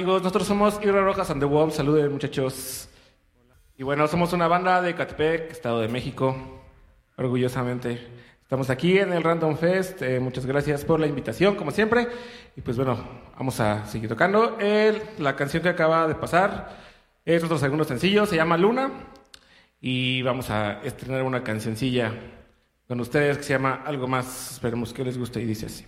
amigos? Nosotros somos Irra Rojas and the Wolves. Saluden, muchachos. Y bueno, somos una banda de Catepec, Estado de México, orgullosamente. Estamos aquí en el Random Fest. Eh, muchas gracias por la invitación, como siempre. Y pues bueno, vamos a seguir tocando. El, la canción que acaba de pasar es otro segundo sencillo, se llama Luna. Y vamos a estrenar una cancioncilla con ustedes que se llama Algo Más. Esperemos que les guste y dice así.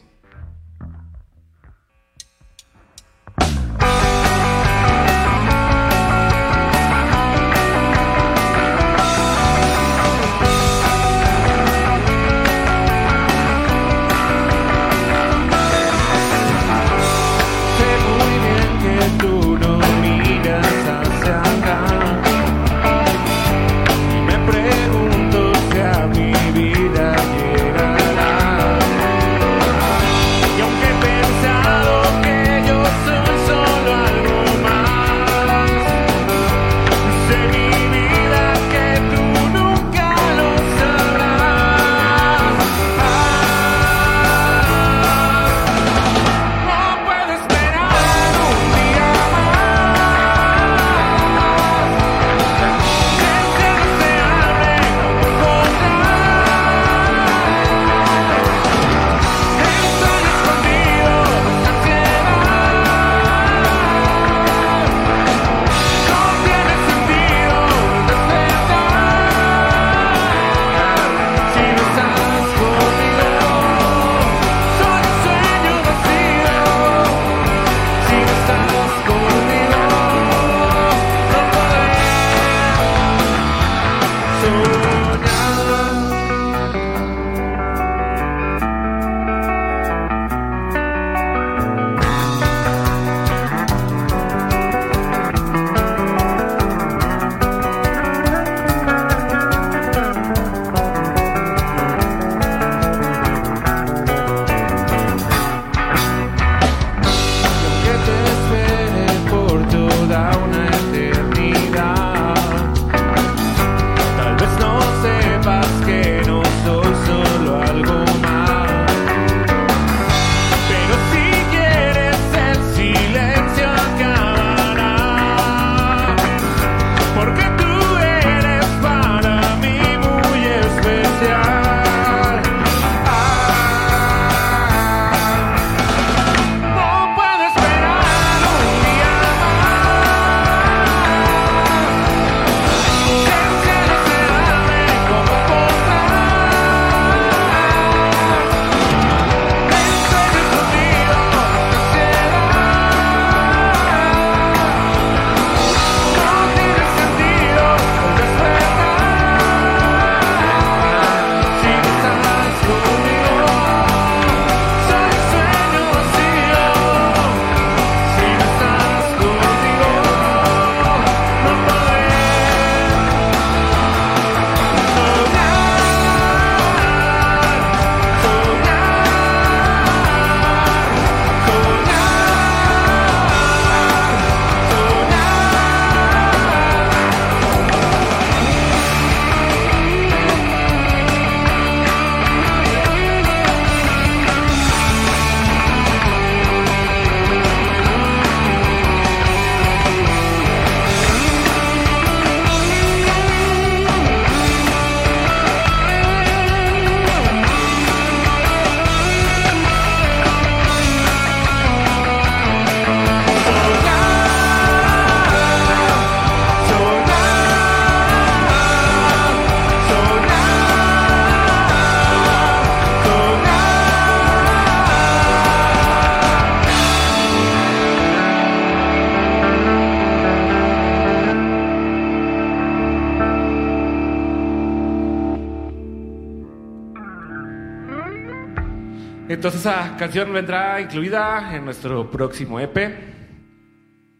Esa canción vendrá incluida en nuestro próximo EP,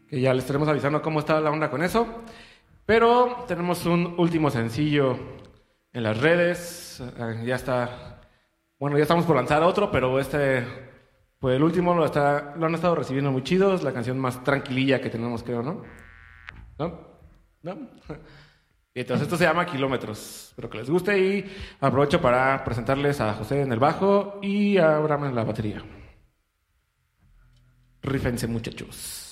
que ya les estaremos avisando cómo está la onda con eso. Pero tenemos un último sencillo en las redes, eh, ya está, bueno, ya estamos por lanzar otro, pero este, pues el último lo, está, lo han estado recibiendo muy chido, es la canción más tranquililla que tenemos, creo, ¿no? ¿No? ¿No? Y Entonces esto se llama Kilómetros. Espero que les guste y aprovecho para presentarles a José en el bajo y a Abraham en la batería. Rífense muchachos.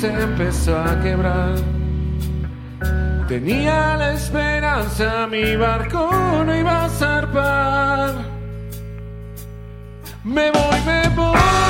Se empezó a quebrar. Tenía la esperanza, mi barco no iba a zarpar. Me voy, me voy.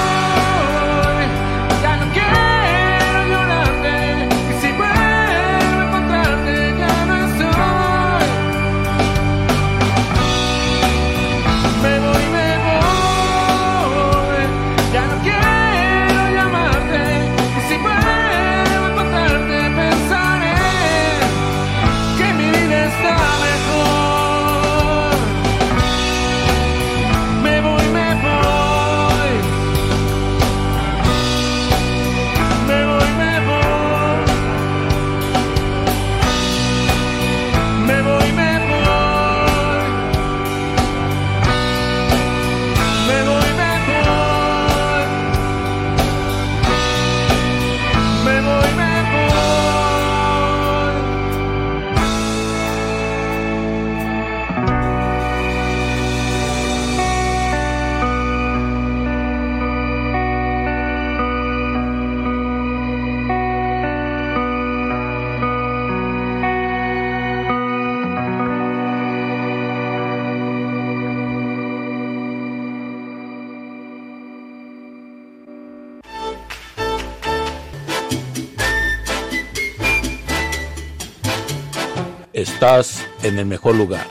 Estás en el mejor lugar.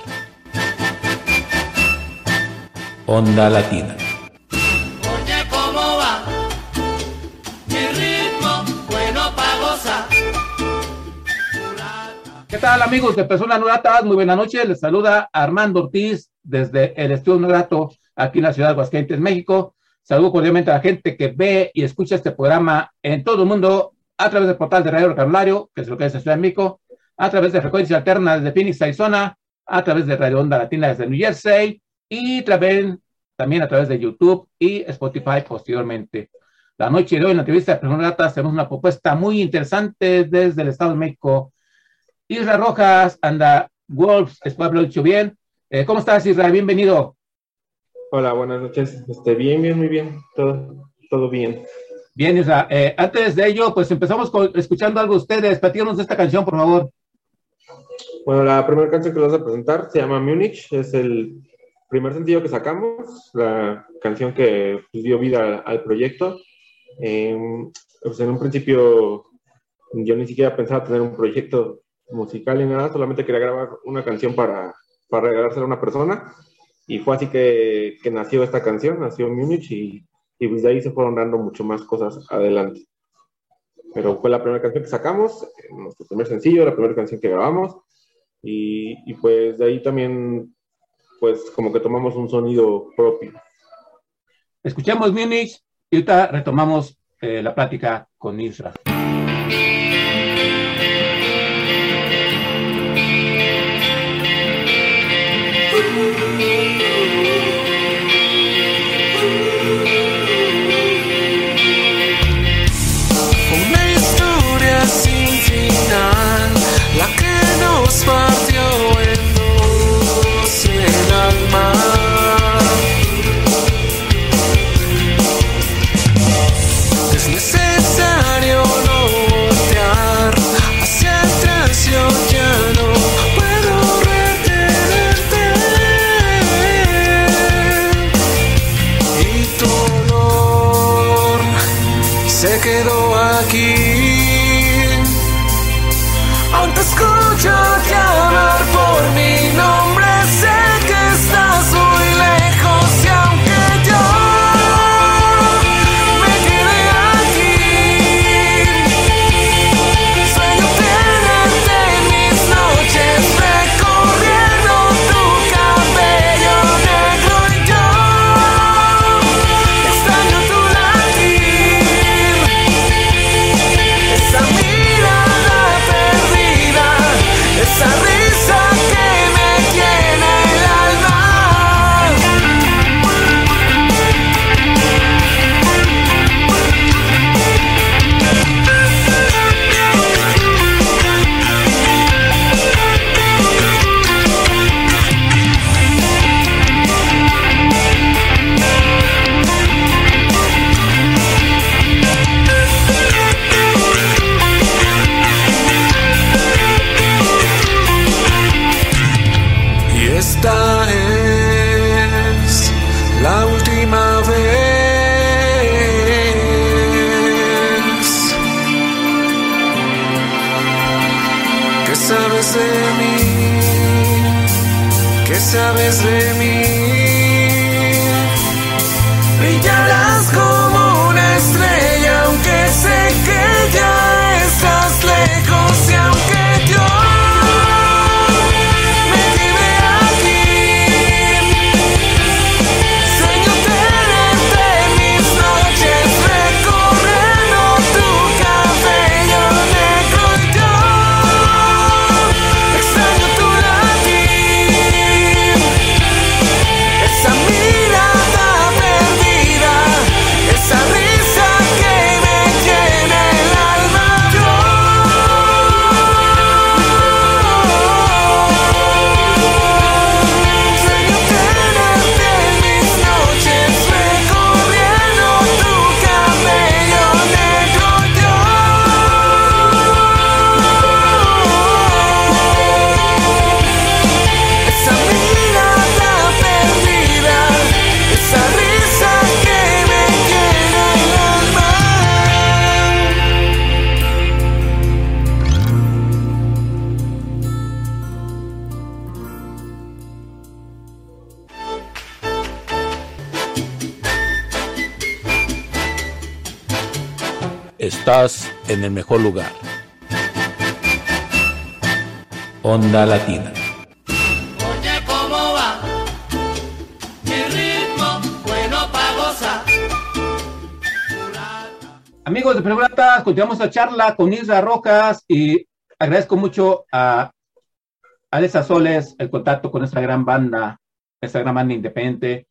Onda Latina. Oye, ¿cómo va? Mi ritmo, bueno pa' gozar. ¿Qué tal amigos de Personas Gratas? Muy buenas noches. Les saluda Armando Ortiz desde el Estudio Grato aquí en la ciudad de Aguascalientes, México. Saludo cordialmente a la gente que ve y escucha este programa en todo el mundo a través del portal de Radio Vocabulario, que es lo que es la Ciudad de México, a través de Frecuencia Alterna desde Phoenix, Arizona, a través de Radio Onda Latina desde New Jersey y también, también a través de YouTube y Spotify posteriormente. La noche de hoy en la entrevista de Personas Gratas tenemos una propuesta muy interesante desde el Estado de México. Isra Rojas, anda Wolves, espero haberlo dicho bien. Eh, ¿Cómo estás, Isra? Bienvenido. Hola, buenas noches. Este, bien, bien, muy bien. Todo, todo bien. Bien, Isra. Eh, antes de ello, pues empezamos con, escuchando algo de ustedes. Platícanos de esta canción, por favor. Bueno, la primera canción que les vas a presentar se llama Múnich. Es el primer sencillo que sacamos, la canción que pues, dio vida al, al proyecto. Eh, pues, en un principio yo ni siquiera pensaba tener un proyecto musical ni nada, solamente quería grabar una canción para, para regalársela a una persona. Y fue así que, que nació esta canción, nació Múnich y, y pues ahí se fueron dando mucho más cosas adelante. Pero fue la primera canción que sacamos, nuestro primer sencillo, la primera canción que grabamos. Y, pues de ahí también, pues como que tomamos un sonido propio. Escuchamos Múnich y ahorita retomamos eh, la plática con Isra. De mí, que sabes de mí. Brillarás como Estás en el mejor lugar. Onda Latina. Oye, ¿cómo va? Mi ritmo, bueno pa' gozar. Amigos de Preguntas, continuamos la charla con Isra Rojas y agradezco mucho a Alessa Soles el contacto con esta gran banda, esta gran banda independiente.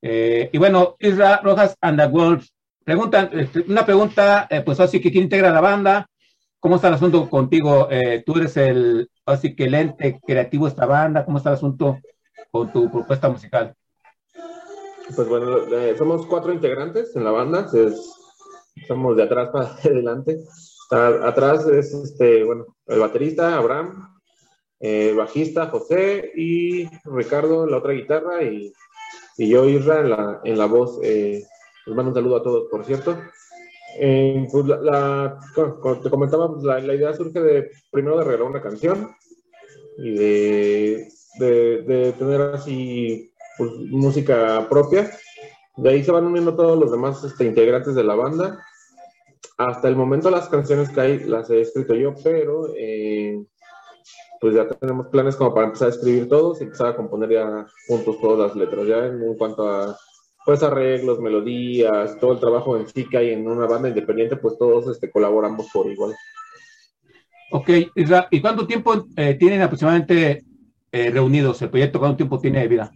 Eh, y bueno, Isra Rojas and the Wolves preguntan, este, una pregunta, eh, pues así que quién integra la banda, ¿cómo está el asunto contigo? Eh, tú eres el, así que el ente creativo de esta banda, ¿cómo está el asunto con tu propuesta musical? Pues bueno, eh, somos cuatro integrantes en la banda, es- somos de atrás para adelante. Está- atrás es este, bueno, el baterista Abraham, eh, el bajista José y Ricardo la otra guitarra y, y yo Isra en la, en la voz. Eh, les mando un saludo a todos, por cierto. Eh, pues la, la- como- te comentaba, pues la, la idea surge de primero de regalar una canción y de, de, de tener así pues, música propia. De ahí se van uniendo todos los demás este, integrantes de la banda. Hasta el momento las canciones que hay las he escrito yo, pero eh, pues ya tenemos planes como para empezar a escribir todos y empezar a componer ya juntos todas las letras. Ya en cuanto a pues arreglos, melodías, todo el trabajo en sí que hay en una banda independiente, pues todos este, colaboramos por igual. Ok, Isra, ¿y cuánto tiempo eh, tienen aproximadamente eh, reunidos el proyecto? ¿Cuánto tiempo tiene de vida?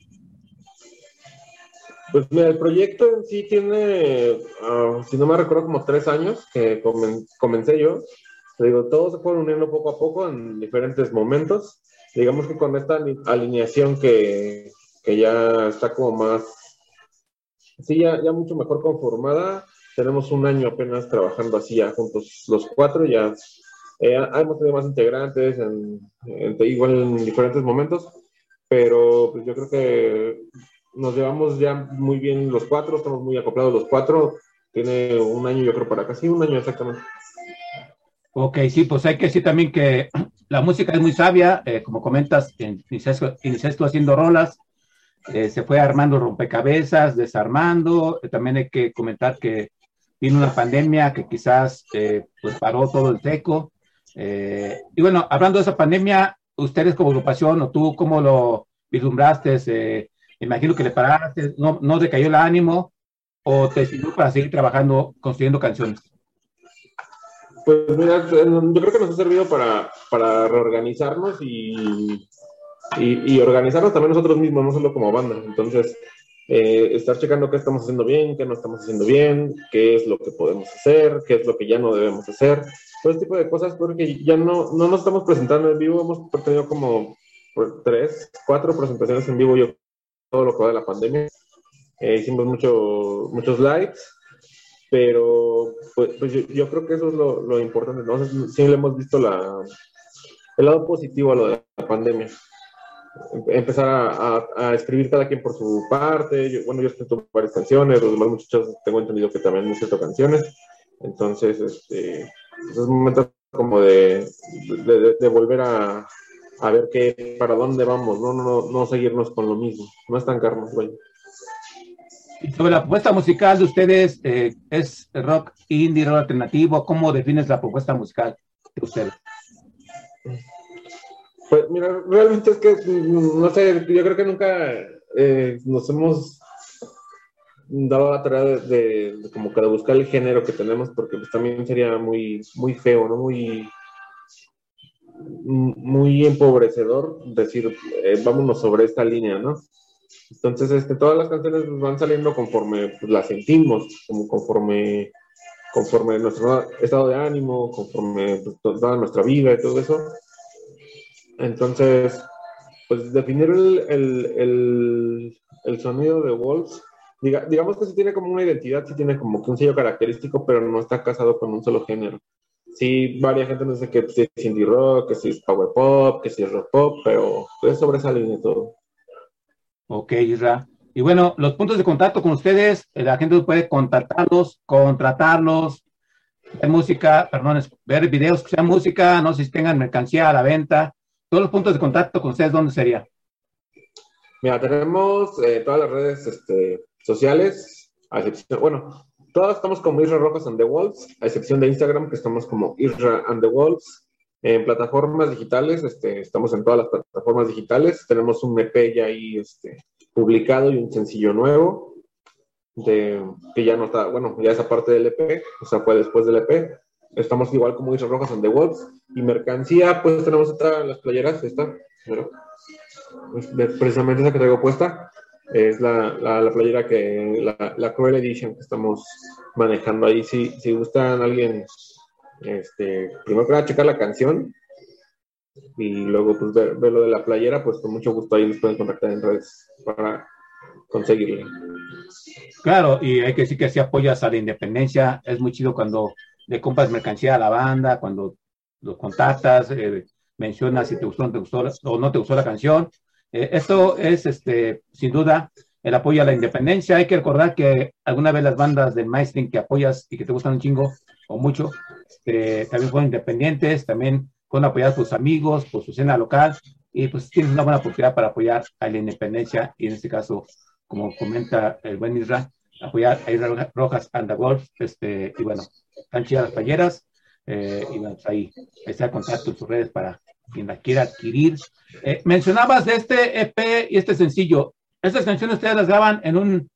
Pues mira, el proyecto en sí tiene, ah, si no me recuerdo, como tres años que comen- comencé yo. Te digo, todos se fueron uniendo poco a poco en diferentes momentos. Digamos que con esta ali- alineación que, que ya está como más, sí, ya, mucho mejor conformada. Tenemos un año apenas trabajando así ya juntos los cuatro, ya eh, hemos tenido más integrantes, en, igual en diferentes momentos, pero pues yo creo que nos llevamos ya muy bien los cuatro, estamos muy acoplados los cuatro. tiene un año, yo creo, para casi un año exactamente. Ok, sí, pues hay que decir también que la música es muy sabia, eh, como comentas, iniciaste, iniciaste haciendo rolas, eh, se fue armando rompecabezas, desarmando, eh, también hay que comentar que vino una pandemia que quizás eh, pues paró todo el seco. Eh, y bueno, hablando de esa pandemia, ustedes como agrupación o tú, ¿cómo lo vislumbraste? Imagino que le paraste, no, no decayó el ánimo o te sirvió para seguir trabajando, construyendo canciones. Pues mira, yo creo que nos ha servido para, para reorganizarnos y, y, y organizarnos también nosotros mismos, no solo como banda. Entonces, eh, estar checando qué estamos haciendo bien, qué no estamos haciendo bien, qué es lo que podemos hacer, qué es lo que ya no debemos hacer, todo ese tipo de cosas, porque ya no, no nos estamos presentando en vivo, hemos tenido como tres, cuatro presentaciones en vivo, yo todo lo que va de la pandemia, eh, hicimos mucho, muchos likes, pero pues, pues yo, yo, creo que eso es lo, lo importante, ¿no? sí le hemos visto la, el lado positivo a lo de la pandemia empezar a, a, a, escribir cada quien por su parte. Yo, bueno, yo escrito varias canciones, los demás muchachos tengo entendido que también han escrito canciones. Entonces, este, es un momento como de, de, de volver a, a, ver qué, para dónde vamos, no, no, no seguirnos con lo mismo, no estancarnos, güey. Y sobre la propuesta musical de ustedes, eh, ¿es rock indie, rock alternativo? ¿Cómo defines la propuesta musical de ustedes? Pues mira, realmente es que, no sé, yo creo que nunca eh, nos hemos dado la tarea de, como que de buscar el género que tenemos, porque pues también sería muy, muy feo, ¿no? Muy, muy empobrecedor decir, eh, vámonos sobre esta línea, ¿no? Entonces, este, todas las canciones van saliendo conforme pues, las sentimos, como conforme, conforme nuestro estado de ánimo, conforme pues, toda nuestra vida y todo eso. Entonces, pues definir el, el, el, sonido de Wolves, diga, digamos que sí tiene como una identidad, sí tiene como que un sello característico, pero no está casado con un solo género. Sí, varias gente nos dice que sí es indie rock, que sí es power pop, que sí es rock pop, pero pues sobresale de todo. Ok, Isra. Y bueno, los puntos de contacto con ustedes, la gente puede contactarlos, contratarlos, ver música, perdón, ver videos que sean música, no sé si tengan mercancía a la venta, todos los puntos de contacto con ustedes, ¿dónde sería? Mira, tenemos eh, todas las redes este, sociales, a excepción, bueno, todas estamos como Isra Rojas and the Wolves, a excepción de Instagram, que estamos como Isra and the Wolves. En plataformas digitales, este, estamos en todas las plataformas digitales. Tenemos un EP ya ahí este, publicado y un sencillo nuevo, de, que ya no está, bueno, ya esa parte del EP, o sea, fue después del EP. Estamos igual como Isra Rojas and the Wolves. Y mercancía, pues tenemos esta, las playeras, esta, ¿no? precisamente esa que traigo puesta es la, la, la playera que la, la, Cruel Edition que estamos manejando ahí. Si, si gustan alguien, este, primero que nada checar la canción y luego pues ver, ver, lo de la playera, pues con mucho gusto ahí nos pueden contactar en redes para conseguirla. Claro, y hay que decir que si apoyas a la independencia, es muy chido cuando le compras mercancía a la banda, cuando los contactas, eh, mencionas si te gustó, no te gustó o no te gustó la canción. Eh, esto es, este, sin duda, el apoyo a la independencia. Hay que recordar que alguna vez las bandas del mainstream que apoyas y que te gustan un chingo o mucho, este, también fueron independientes, también fueron apoyadas por sus amigos, por su escena local, y pues tienes una buena oportunidad para apoyar a la independencia, y en este caso, como comenta el buen Isra, apoyar a Isra Rojas and the Wolf, este, y bueno, están chidas las talleras, eh, y pues ahí, está el contacto en sus redes para quien la quiera adquirir. Eh, mencionabas de este EP y este sencillo. Estas canciones ustedes las graban en un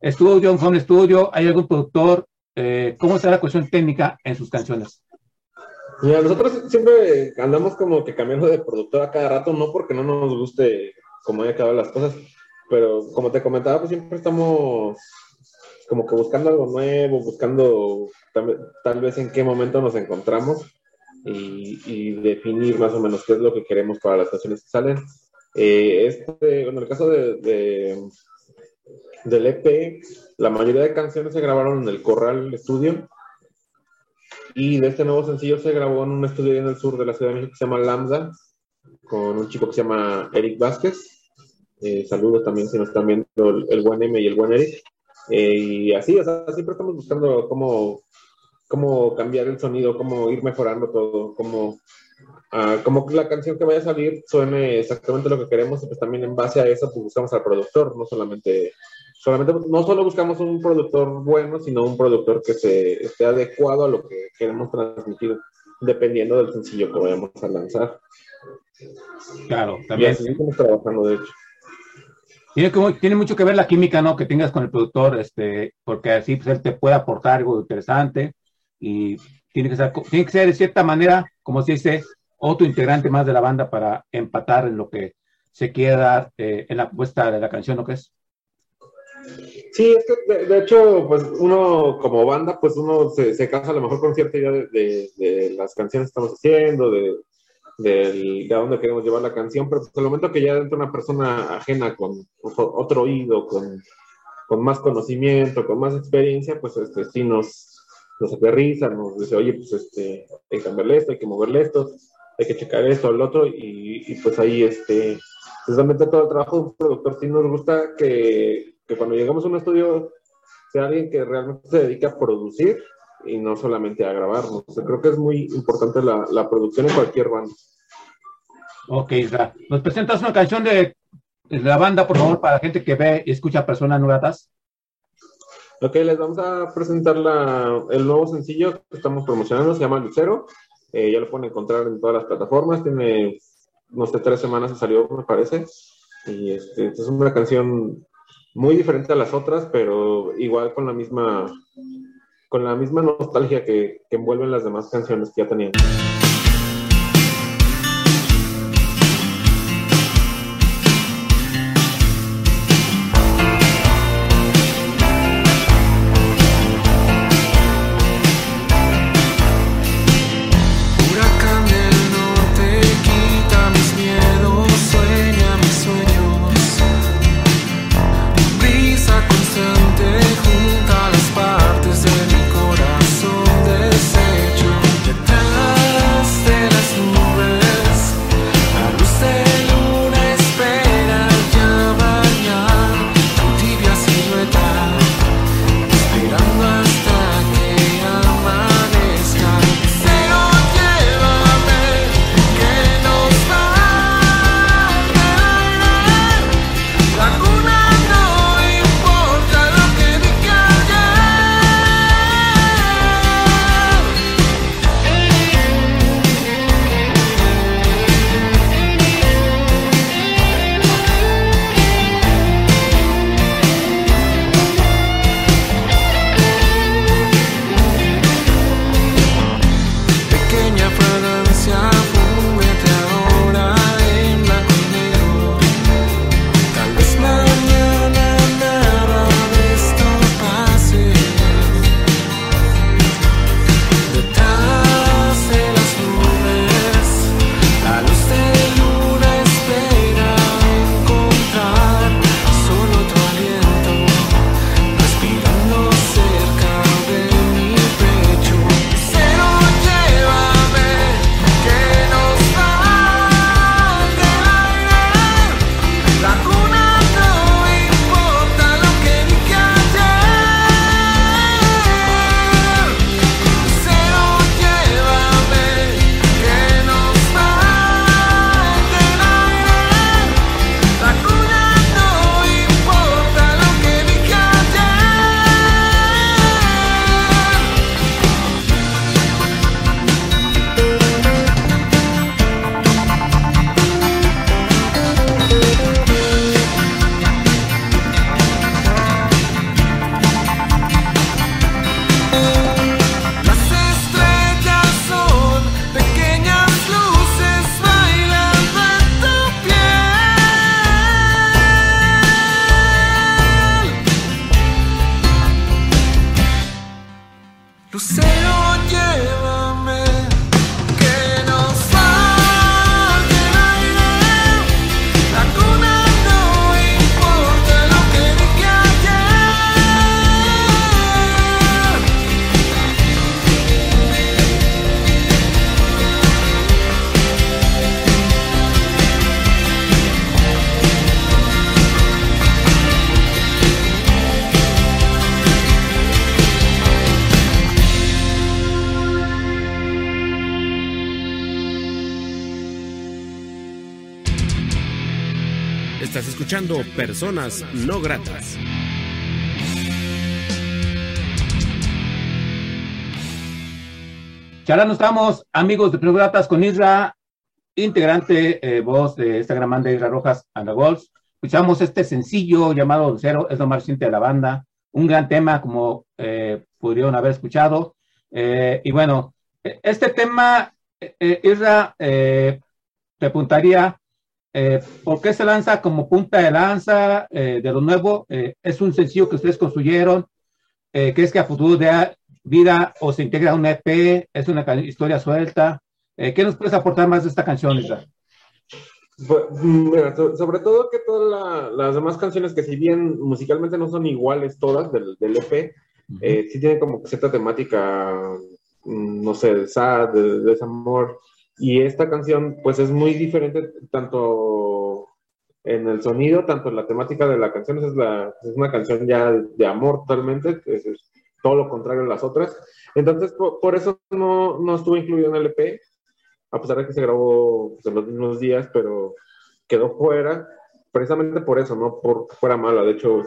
estudio, un home studio. ¿Hay algún productor? Eh, ¿Cómo está la cuestión técnica en sus canciones? Mira, nosotros siempre andamos como que cambiando de productor a cada rato, no porque no nos guste cómo han quedado las cosas, pero como te comentaba, pues siempre estamos como que buscando algo nuevo, buscando tal, tal vez en qué momento nos encontramos y, y, definir más o menos qué es lo que queremos para las canciones que salen. Eh, este, en el caso de, de, del EP, la mayoría de canciones se grabaron en el Corral Estudio y de este nuevo sencillo se grabó en un estudio en el sur de la Ciudad de México que se llama Lambda, con un chico que se llama Eric Vázquez. Eh, saludos también si nos están viendo el, el M y el buen Eric. Eh, y así, o sea, siempre estamos buscando cómo, cómo cambiar el sonido, cómo ir mejorando todo, cómo, ah, como que la canción que vaya a salir suene exactamente lo que queremos y pues también en base a eso pues buscamos al productor, no solamente, solamente no solo buscamos un productor bueno, sino un productor que se esté adecuado a lo que queremos transmitir, dependiendo del sencillo que vayamos a lanzar. Claro, Y también. así estamos trabajando, de hecho. Tiene, como- tiene mucho que ver la química, ¿no? Que tengas con el productor, este, porque así pues, él te puede aportar algo interesante y tiene que ser, tiene que ser de cierta manera, como se dice, otro integrante más de la banda para empatar en lo que se quiere dar eh, en la propuesta de la canción, ¿no que es? Sí, es que de, hecho, pues uno como banda, pues uno se, se casa a lo mejor con cierta idea de, de- de las canciones que estamos haciendo, de, del- de a dónde queremos llevar la canción, pero pues, al momento que ya entra una persona ajena con otro oído, con, con más conocimiento, con más experiencia, pues este, sí nos, nos aterriza, nos dice, oye, pues este, hay que cambiarle esto, hay que moverle esto, hay que checar esto, el otro, y, y pues ahí, este, precisamente todo el trabajo de un productor sí nos gusta que, que cuando llegamos a un estudio sea alguien que realmente se dedique a producir y no solamente a grabar. ¿no? O sea, creo que es muy importante la, la producción en cualquier banda. Ok, Isra. ¿Nos presentas una canción de, de la banda, por favor, para la gente que ve y escucha personas gratas? Ok, les vamos a presentar la, el nuevo sencillo que estamos promocionando, se llama Lucero. Eh, ya lo pueden encontrar en todas las plataformas, tiene, no sé, tres semanas que salió, me parece. Y este, es una canción muy diferente a las otras, pero igual con la misma, con la misma nostalgia que, que envuelven las demás canciones que ya tenían. Personas No Gratas. Charlando estamos, amigos de Personas Gratas, con Isra, integrante, eh, voz de esta gran banda Isra Rojas and the Wolves. Escuchamos este sencillo llamado Cero, es lo más reciente de la banda. Un gran tema, como eh, pudieron haber escuchado. Eh, y bueno, este tema, eh, Isra, eh, te apuntaría, eh, ¿por qué se lanza como punta de lanza eh, de lo nuevo? Eh, ¿Es un sencillo que ustedes construyeron? Eh, ¿Crees que a futuro de vida o se integra un EP? ¿Es una historia suelta? Eh, ¿Qué nos puedes aportar más de esta canción, Isra? Mira, so- sobre todo que todas la- las demás canciones que si bien musicalmente no son iguales todas del, del EP, eh, sí tienen como cierta temática, mm, no sé, de sad, de, de desamor. Y esta canción, pues es muy diferente tanto en el sonido, tanto en la temática de la canción. Es, es una canción ya de, amor totalmente, es, todo lo contrario a las otras. Entonces, por, por eso no, no estuvo incluido en el EP, a pesar de que se grabó pues, en los mismos días, pero quedó fuera, precisamente por eso, no porque fuera mala. De hecho,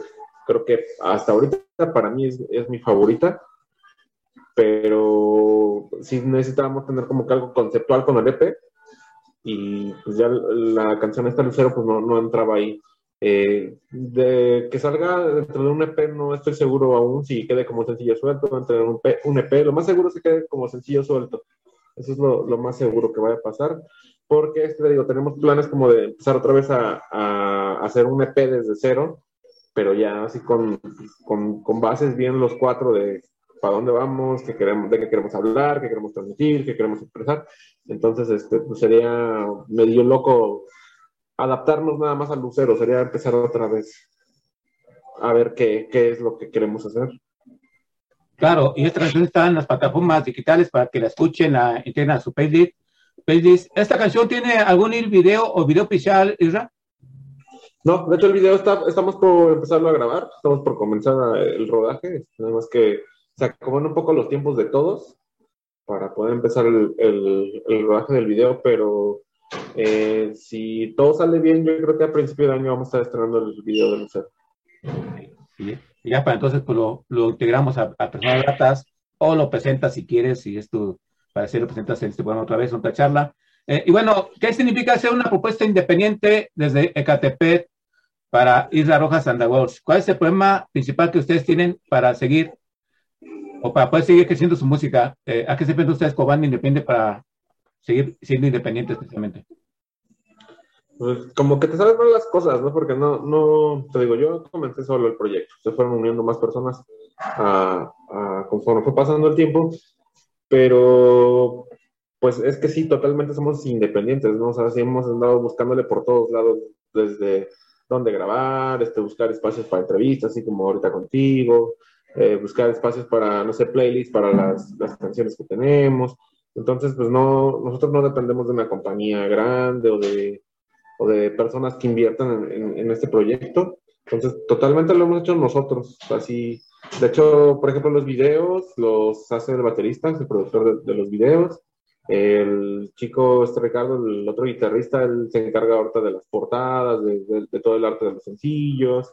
creo que hasta ahorita para mí es, es mi favorita, pero sí necesitábamos tener como que algo conceptual con el EP y pues ya la canción esta Lucero pues no, no entraba ahí. Eh, de que salga dentro de un EP no estoy seguro aún si quede como sencillo suelto entre un, EP, un EP, lo más seguro es que quede como sencillo suelto. Eso es lo, lo más seguro que vaya a pasar porque este, digo, tenemos planes como de empezar otra vez a, a hacer un EP desde cero, pero ya así con, con, con bases bien los cuatro de para dónde vamos, qué queremos, de qué queremos hablar, qué queremos transmitir, qué queremos expresar. Entonces, este, pues sería medio loco adaptarnos nada más al lucero, sería empezar otra vez a ver qué, qué es lo que queremos hacer. Claro, y esta canción está en las plataformas digitales para que la escuchen, la integren a su playlist. playlist. ¿Esta canción tiene algún video o video oficial, Isra? No, de hecho el video está, estamos por empezarlo a grabar, estamos por comenzar el rodaje, nada más que se acomodan un poco los tiempos de todos para poder empezar el, el, el rodaje del video, pero eh, si todo sale bien, yo creo que a principio de año vamos a estar estrenando el video de Lucero. Sí. Y ya para entonces pues, lo, lo integramos a, a, personas gratas o lo presentas si quieres, si es tu, para si lo presentas en este programa otra vez, otra charla. Eh, y bueno, ¿qué significa hacer una propuesta independiente desde Ecatepec para Isla the Worlds? ¿Cuál es el problema principal que ustedes tienen para seguir o para poder seguir creciendo su música? Eh, ¿A qué se enfrentan ustedes como banda independiente para seguir siendo independientes especialmente? Pues como que te sabes más las cosas, ¿no? Porque no, no, te digo, yo comencé solo el proyecto, se fueron uniendo más personas a, a, conforme fue pasando el tiempo, pero pues es que sí, totalmente somos independientes, ¿no? O sea, sí hemos andado buscándole por todos lados, desde dónde grabar, este, buscar espacios para entrevistas, así como ahorita contigo, eh, buscar espacios para, no sé, playlists para las, las canciones que tenemos. Entonces, pues no, nosotros no dependemos de una compañía grande o de, o de personas que inviertan en, en, en, este proyecto. Entonces, totalmente lo hemos hecho nosotros. Así, de hecho, por ejemplo, los videos los hace el baterista, el productor de, de los videos. El chico, este Ricardo, el otro guitarrista, él se encarga ahorita de las portadas, de, de, de todo el arte de los sencillos.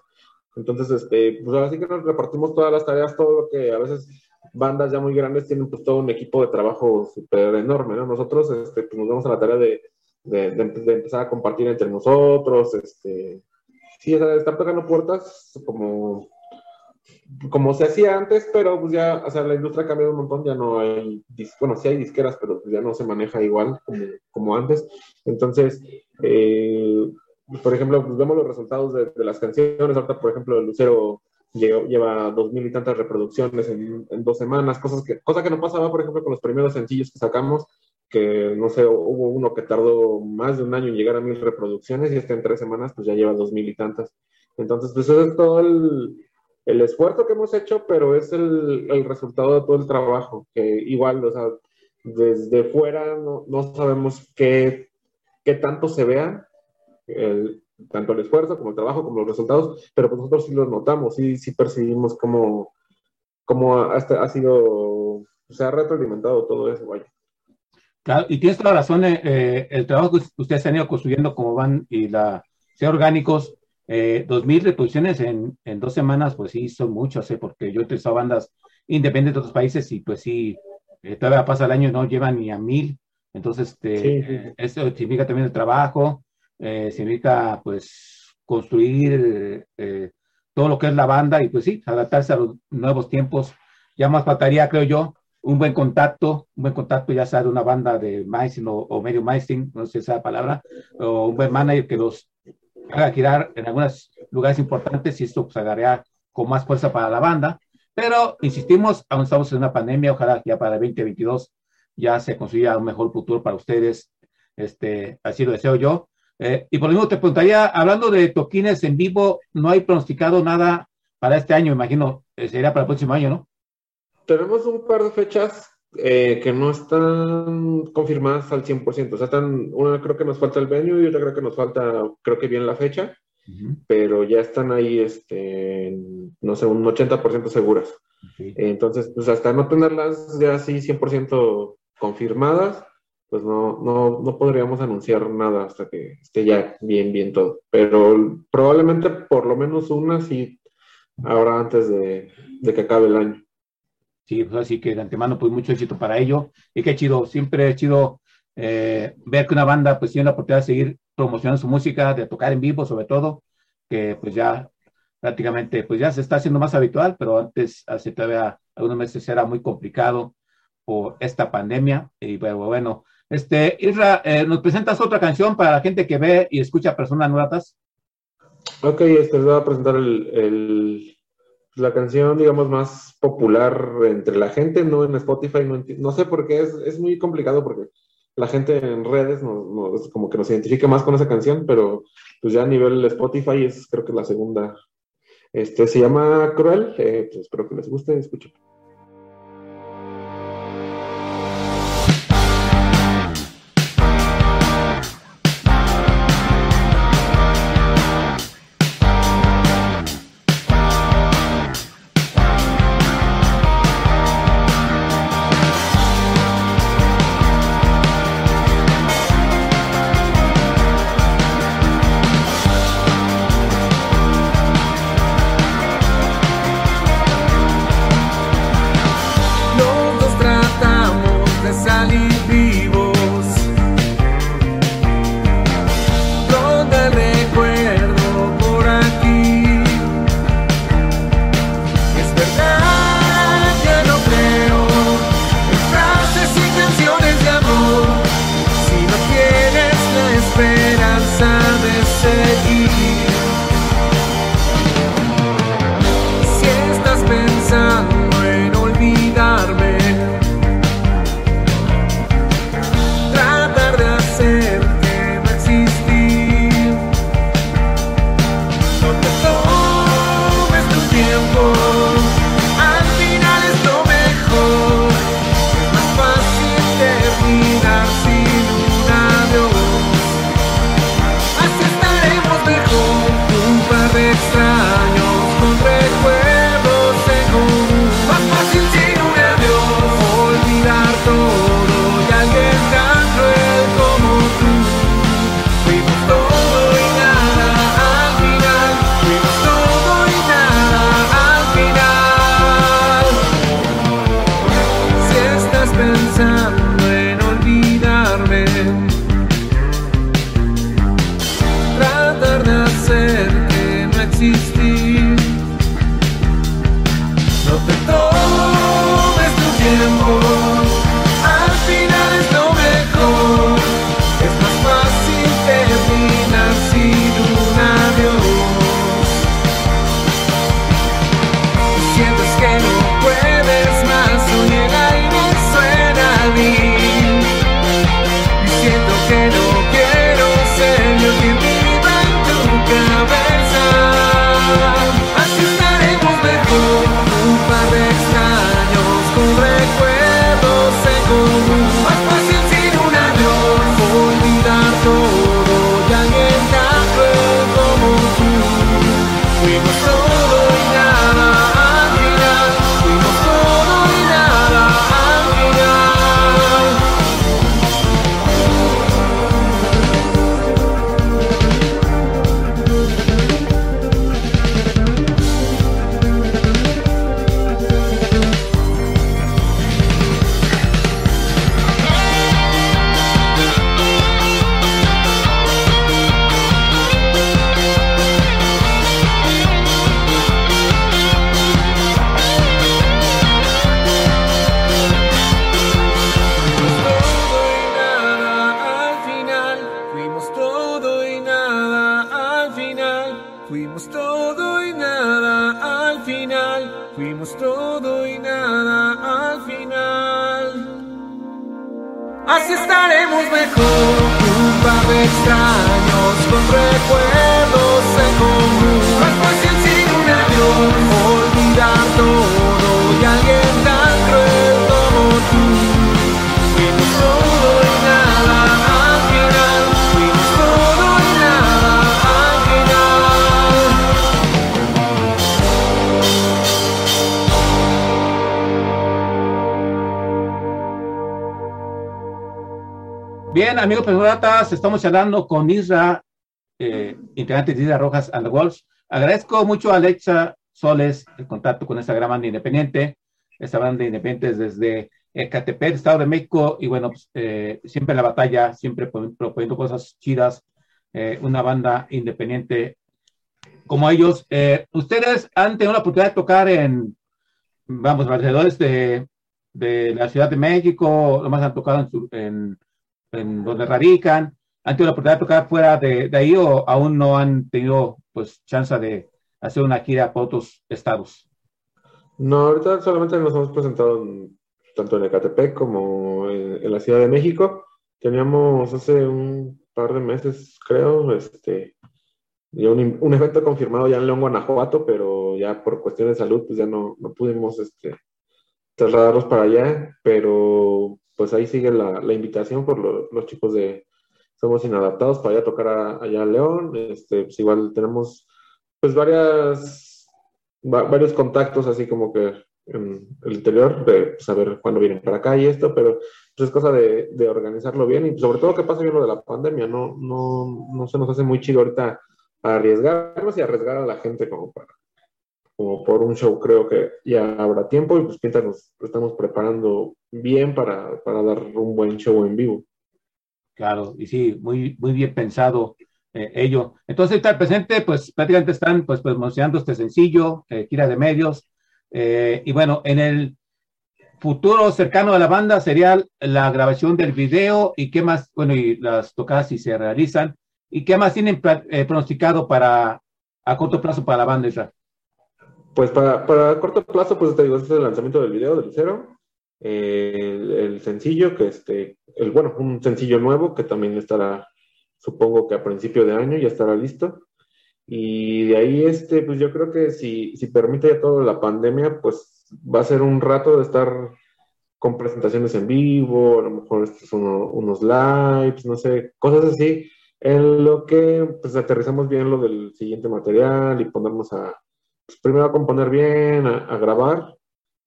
Entonces, este, pues ahora sí que nos repartimos todas las tareas, todo lo que a veces bandas ya muy grandes tienen pues todo un equipo de trabajo súper enorme, ¿no? Nosotros este, pues, nos damos a la tarea de, de, empezar a compartir entre nosotros, este, sí, estar tocando puertas como, como se hacía antes, pero pues ya, o sea, la industria ha cambiado un montón, ya no hay, bueno, sí hay disqueras, pero ya no se maneja igual como, como antes, entonces, eh, por ejemplo, pues vemos los resultados de, de, las canciones, ahorita, por ejemplo, el Lucero lleva, dos mil y tantas reproducciones en, en, dos semanas, cosas que, cosa que no pasaba, por ejemplo, con los primeros sencillos que sacamos, que no sé, hubo uno que tardó más de un año en llegar a mil reproducciones y este en tres semanas pues ya lleva dos mil y tantas. Entonces, pues eso es todo el, el esfuerzo que hemos hecho, pero es el, el, resultado de todo el trabajo, que igual, o sea, desde fuera no, no sabemos qué, qué tanto se vea, el, tanto el esfuerzo como el trabajo, como los resultados, pero pues nosotros sí los notamos, sí, sí percibimos cómo, cómo ha, ha sido, se ha retroalimentado todo eso, vaya. Claro, y tienes toda la razón, eh, el trabajo que ustedes han ido construyendo como van y la ser orgánicos Eh, 2000 reproducciones en, en dos semanas, pues sí, son muchas, ¿eh? porque yo he utilizado bandas independientes de otros países y pues sí, eh, todavía pasa el año y no llevan ni a mil. Entonces, este, Sí, sí, eh, eso significa también el trabajo, eh, significa pues construir eh, todo lo que es la banda y pues sí, adaptarse a los nuevos tiempos. Ya más faltaría, creo yo, un buen contacto, un buen contacto ya sea de una banda de maestring o, o medio maestring, no sé esa palabra, o un buen manager que los haga girar en algunos lugares importantes y esto pues con más fuerza para la banda. Pero insistimos, aún estamos en una pandemia, ojalá ya para el 2022 ya se construya un mejor futuro para ustedes. Este, así lo deseo yo. Eh, y por lo mismo te preguntaría, hablando de toquines en vivo, no hay pronosticado nada para este año, imagino, eh, sería para el próximo año, ¿no? Tenemos un par de fechas eh, que no están confirmadas al 100%. O sea, están, una creo que nos falta el venue y otra creo que nos falta, creo que bien la fecha, pero ya están ahí, este, no sé, un 80% seguras. Entonces, pues hasta no tenerlas ya así 100% confirmadas, pues no, no, no podríamos anunciar nada hasta que esté ya bien, bien todo. Pero probablemente por lo menos una sí habrá antes de, de que acabe el año. Sí, pues así que de antemano, pues mucho éxito para ello. Y qué chido, siempre es chido eh, ver que una banda pues tiene la oportunidad de seguir promocionando su música, de tocar en vivo sobre todo, que pues ya prácticamente pues ya se está haciendo más habitual, pero antes, hace todavía algunos meses era muy complicado por esta pandemia. Y bueno, bueno este, Isra, eh, ¿nos presentas otra canción para la gente que ve y escucha personas nuevas? Ok, este les voy a presentar el, la canción, digamos, más popular entre la gente, no en Spotify, no, no sé por qué, es, es muy complicado porque la gente en redes nos, nos- como que nos identifica más con esa canción, pero pues ya a nivel Spotify es creo que la segunda. Este, se llama Cruel, eh, pues espero que les guste, escuchen. Amigos periodistas, estamos hablando con Isra, eh, integrante de Isra Rojas and the Wolves. Agradezco mucho a Alexa Soles el contacto con esta gran banda independiente, esta banda independiente desde Ecatepec, Estado de México, y bueno, pues, eh, siempre en la batalla, siempre pon- proponiendo cosas chidas, eh, una banda independiente como ellos. Eh, ustedes han tenido la oportunidad de tocar en, vamos, alrededores de, de la Ciudad de México, nomás han tocado en, su- en en donde radican, han tenido la oportunidad de tocar fuera de, de ahí o aún no han tenido pues chance de hacer una gira por otros estados. No, ahorita solamente nos hemos presentado en- tanto en Ecatepec como en, en la Ciudad de México. Teníamos hace un par de meses, creo, este, ya un, un evento confirmado ya en León, Guanajuato, pero ya por cuestiones de salud, pues ya no, no pudimos este, trasladarlos para allá, pero pues ahí sigue la, invitación por lo- los chicos de Somos Inadaptados para ir a tocar allá a León. Este, pues igual tenemos pues varias, va- varios contactos así como que en el interior de saber cuándo vienen para acá y esto, pero pues es cosa de, de organizarlo bien y sobre todo que pasa bien lo de la pandemia, no, no, no se nos hace muy chido ahorita arriesgarnos y arriesgar a la gente como para como por un show creo que ya habrá tiempo y pues mientras nos estamos preparando bien para, para dar un buen show en vivo. Claro, y sí, muy, muy bien pensado eh, ello. Entonces, está presente, pues prácticamente están pues promocionando este sencillo, eh, gira de medios, eh, y bueno, en el futuro cercano de la banda sería la grabación del video y qué más, bueno, y las tocadas si se realizan, y qué más tienen eh, pronosticado para a corto plazo para la banda Israel. Pues para, para corto plazo, pues te digo, este es el lanzamiento del video del cero, eh, el, el sencillo, que este, el, bueno, un sencillo nuevo que también estará, supongo que a principio de año ya estará listo. Y de ahí, este, pues yo creo que si, si permite ya toda la pandemia, pues va a ser un rato de estar con presentaciones en vivo, a lo mejor estos uno- unos lives, no sé, cosas así, en lo que pues aterrizamos bien lo del siguiente material y ponernos a, primero a componer bien, a, grabar.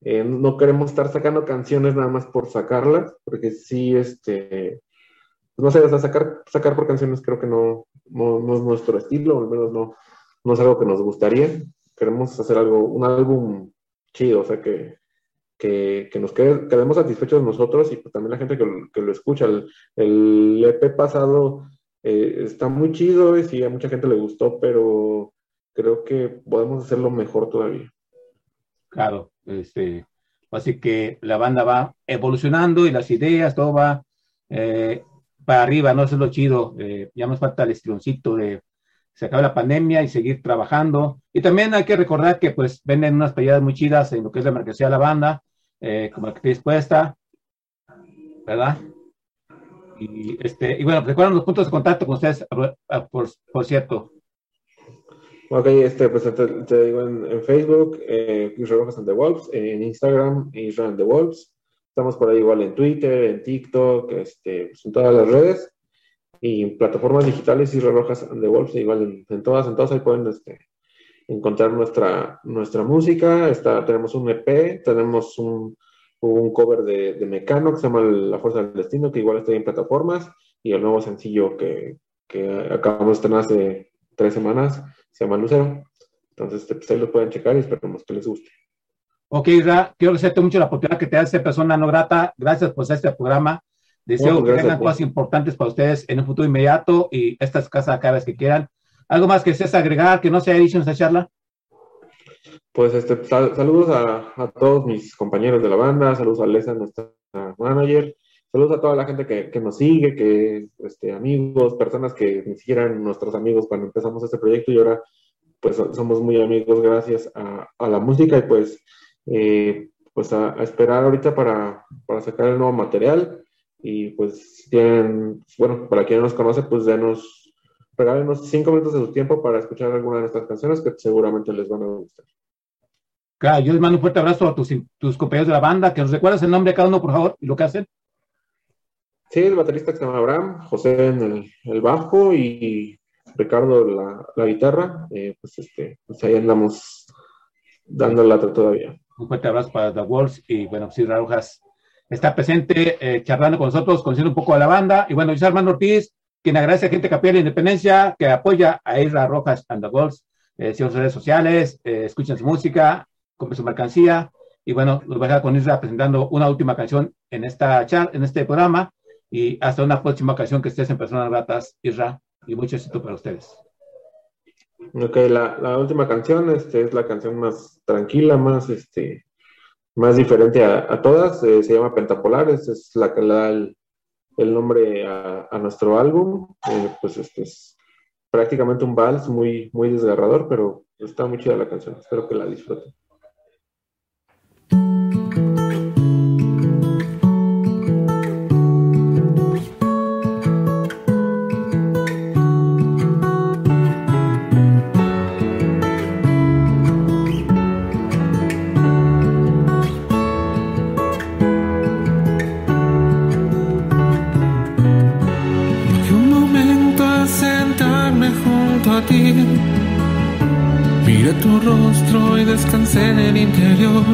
Eh, no queremos estar sacando canciones nada más por sacarlas, porque sí, este, no sé, o sea, sacar, sacar por canciones creo que no, no, es nuestro estilo, al menos no, no es algo que nos gustaría. Queremos hacer algo, un álbum chido, o sea, que, que, que nos quede, quedemos satisfechos nosotros y pues, también la gente que lo escucha. El, el EP pasado eh, está muy chido y sí, a mucha gente le gustó, pero creo que podemos hacerlo mejor todavía. Claro, este, así que la banda va evolucionando y las ideas, todo va eh, para arriba, ¿no? Eso es lo chido. eh, ya nos falta el estiloncito de se acaba la pandemia y seguir trabajando. Y también hay que recordar que pues venden unas pelladas muy chidas en lo que es la mercancía de la banda, eh, como la que dispuesta, ¿verdad? Y, este, y bueno, recuerden los puntos de contacto con ustedes, por, por cierto. Ok, este, pues te, te digo en, en Facebook, eh, Israel Rojas and the Wolves, en Instagram, Israel and the Wolves. Estamos por ahí igual en Twitter, en TikTok, este, pues, en todas las redes. Y plataformas digitales, Israel Rojas and the Wolves, igual en, en todas, en todas ahí pueden este, encontrar nuestra, nuestra música. Está, tenemos un EP, tenemos un, un cover de, de Mecano que se llama La Fuerza del Destino, que igual está en plataformas. Y el nuevo sencillo que, que acabamos de estrenar hace tres semanas se llama Lucero. Entonces, este, pues ahí lo pueden checar y esperemos que les guste. Ok, Isra, quiero agradecerte mucho la oportunidad que te hace persona no grata. Gracias por este programa. Deseo que tengan Juan. cosas importantes para ustedes en un futuro inmediato y esta es casa cada vez que quieran. ¿Algo más que desees agregar que no se haya dicho en esta charla? Pues este, sal- saludos a, a todos mis compañeros de la banda, saludos a Lesa, nuestra manager, saludos a toda la gente que, nos sigue, que este, amigos, personas que ni siquiera eran nuestros amigos cuando empezamos este proyecto y ahora pues so- somos muy amigos gracias a, la música y pues eh, pues a, esperar ahorita para, para sacar el nuevo material y pues bueno, para quien no nos conoce, pues denos, regálenos cinco minutos de su tiempo para escuchar alguna de nuestras canciones que seguramente les van a gustar. Claro, yo les mando un fuerte abrazo a tus, tus compañeros de la banda, que nos recuerdas el nombre de cada uno, por favor, y lo que hacen. Sí, el baterista que se llama Abraham, José en el, el bajo y Ricardo la, la guitarra, eh, pues este, pues ahí andamos dando lata todavía. Un fuerte abrazo para The Wolves y bueno, pues Rojas está presente eh, charlando con nosotros, conociendo un poco a la banda. Y bueno, yo Armando Ortiz, quien agradece a Gente Capilla de la Independencia, que apoya a Isra Rojas and The Wolves. Eh, sigan sus redes sociales, eh, escuchen su música, compren su mercancía. Y bueno, los voy a dejar con Isra presentando una última canción en esta char, en este programa. Y hasta una próxima ocasión que estés en Personas Ratas, Isra. Y mucho éxito para ustedes. Ok, la, la última canción este, es la canción más tranquila, más, este, más diferente a, todas. eh, se llama Pentapolar, esa es la que le da el, nombre a, a nuestro álbum. Eh, pues este es prácticamente un vals muy, muy desgarrador, pero está muy chida la canción. Espero que la disfruten. Tu rostro y descansé en el interior.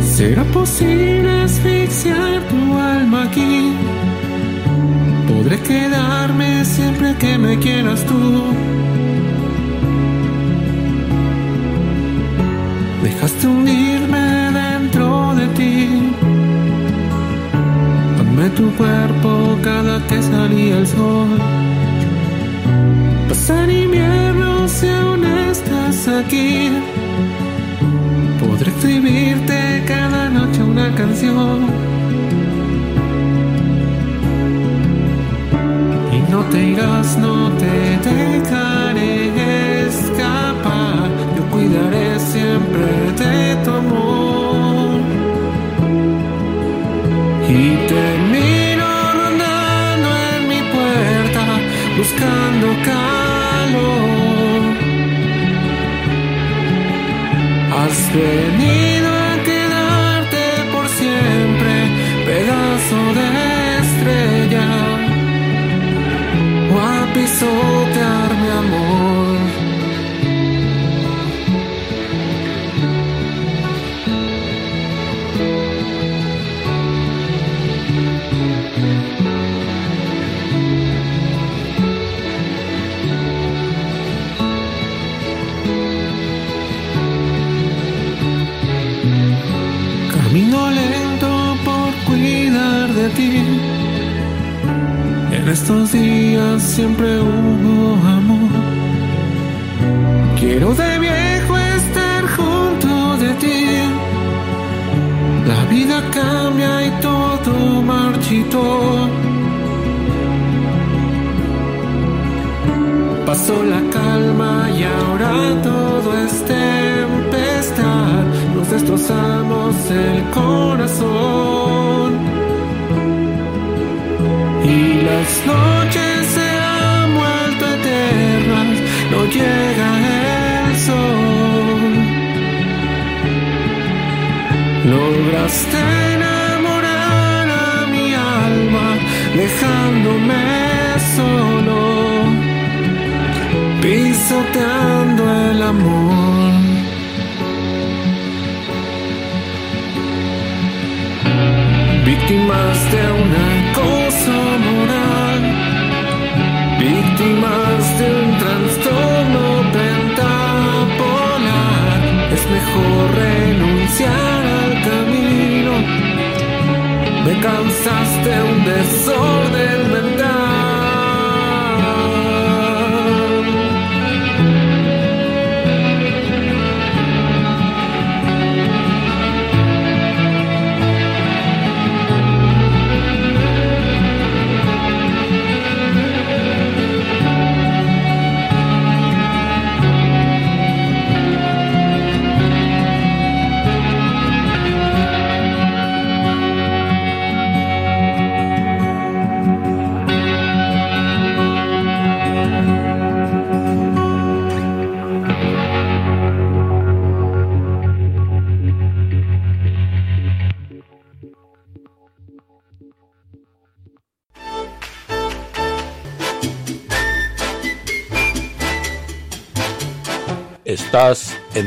¿Será posible asfixiar tu alma aquí? Podré quedarme siempre que me quieras tú. Dejaste hundirme dentro de ti. Dame tu cuerpo cada que salía el sol. Pasar invierno si aún estás aquí. Podré escribirte cada noche una canción. Y no te irás, no te dejaré escapar. Yo cuidaré siempre de tu amor. Y te miro rondando en mi puerta, buscando calor. Has venido a quedarte por siempre, pedazo de estrella, o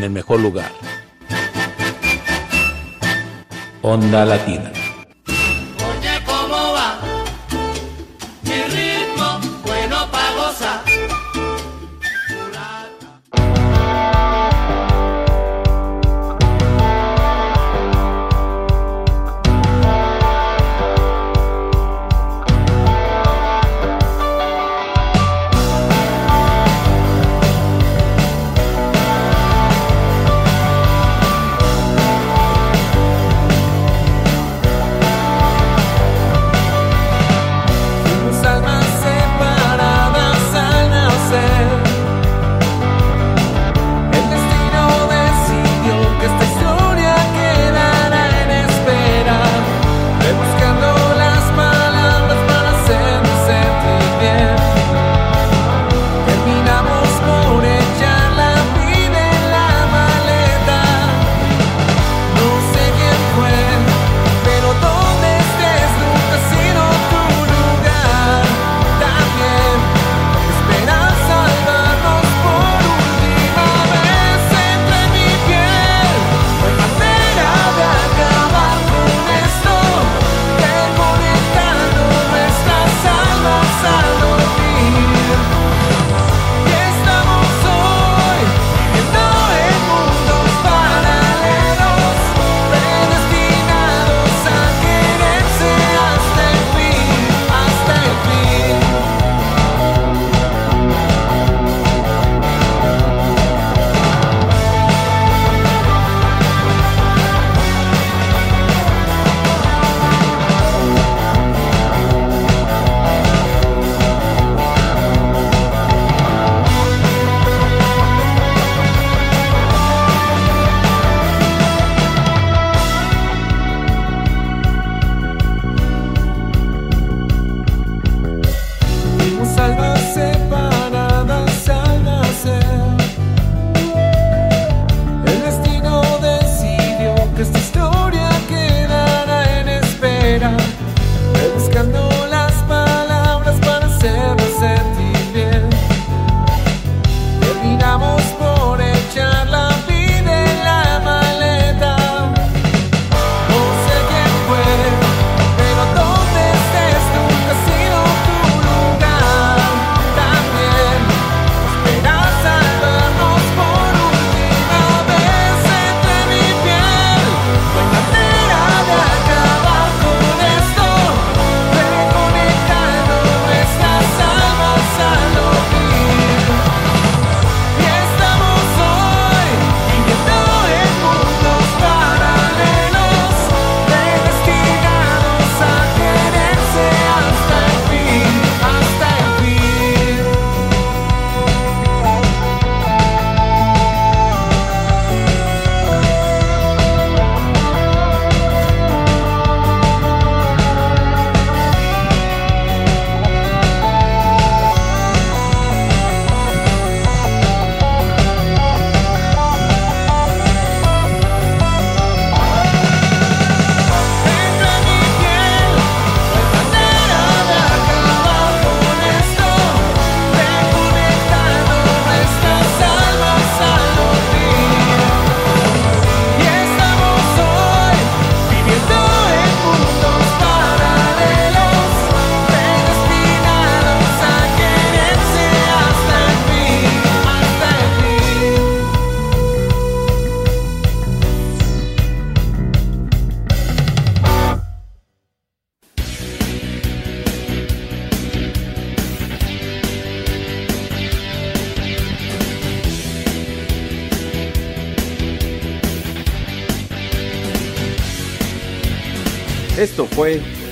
el mejor lugar. Onda Latina.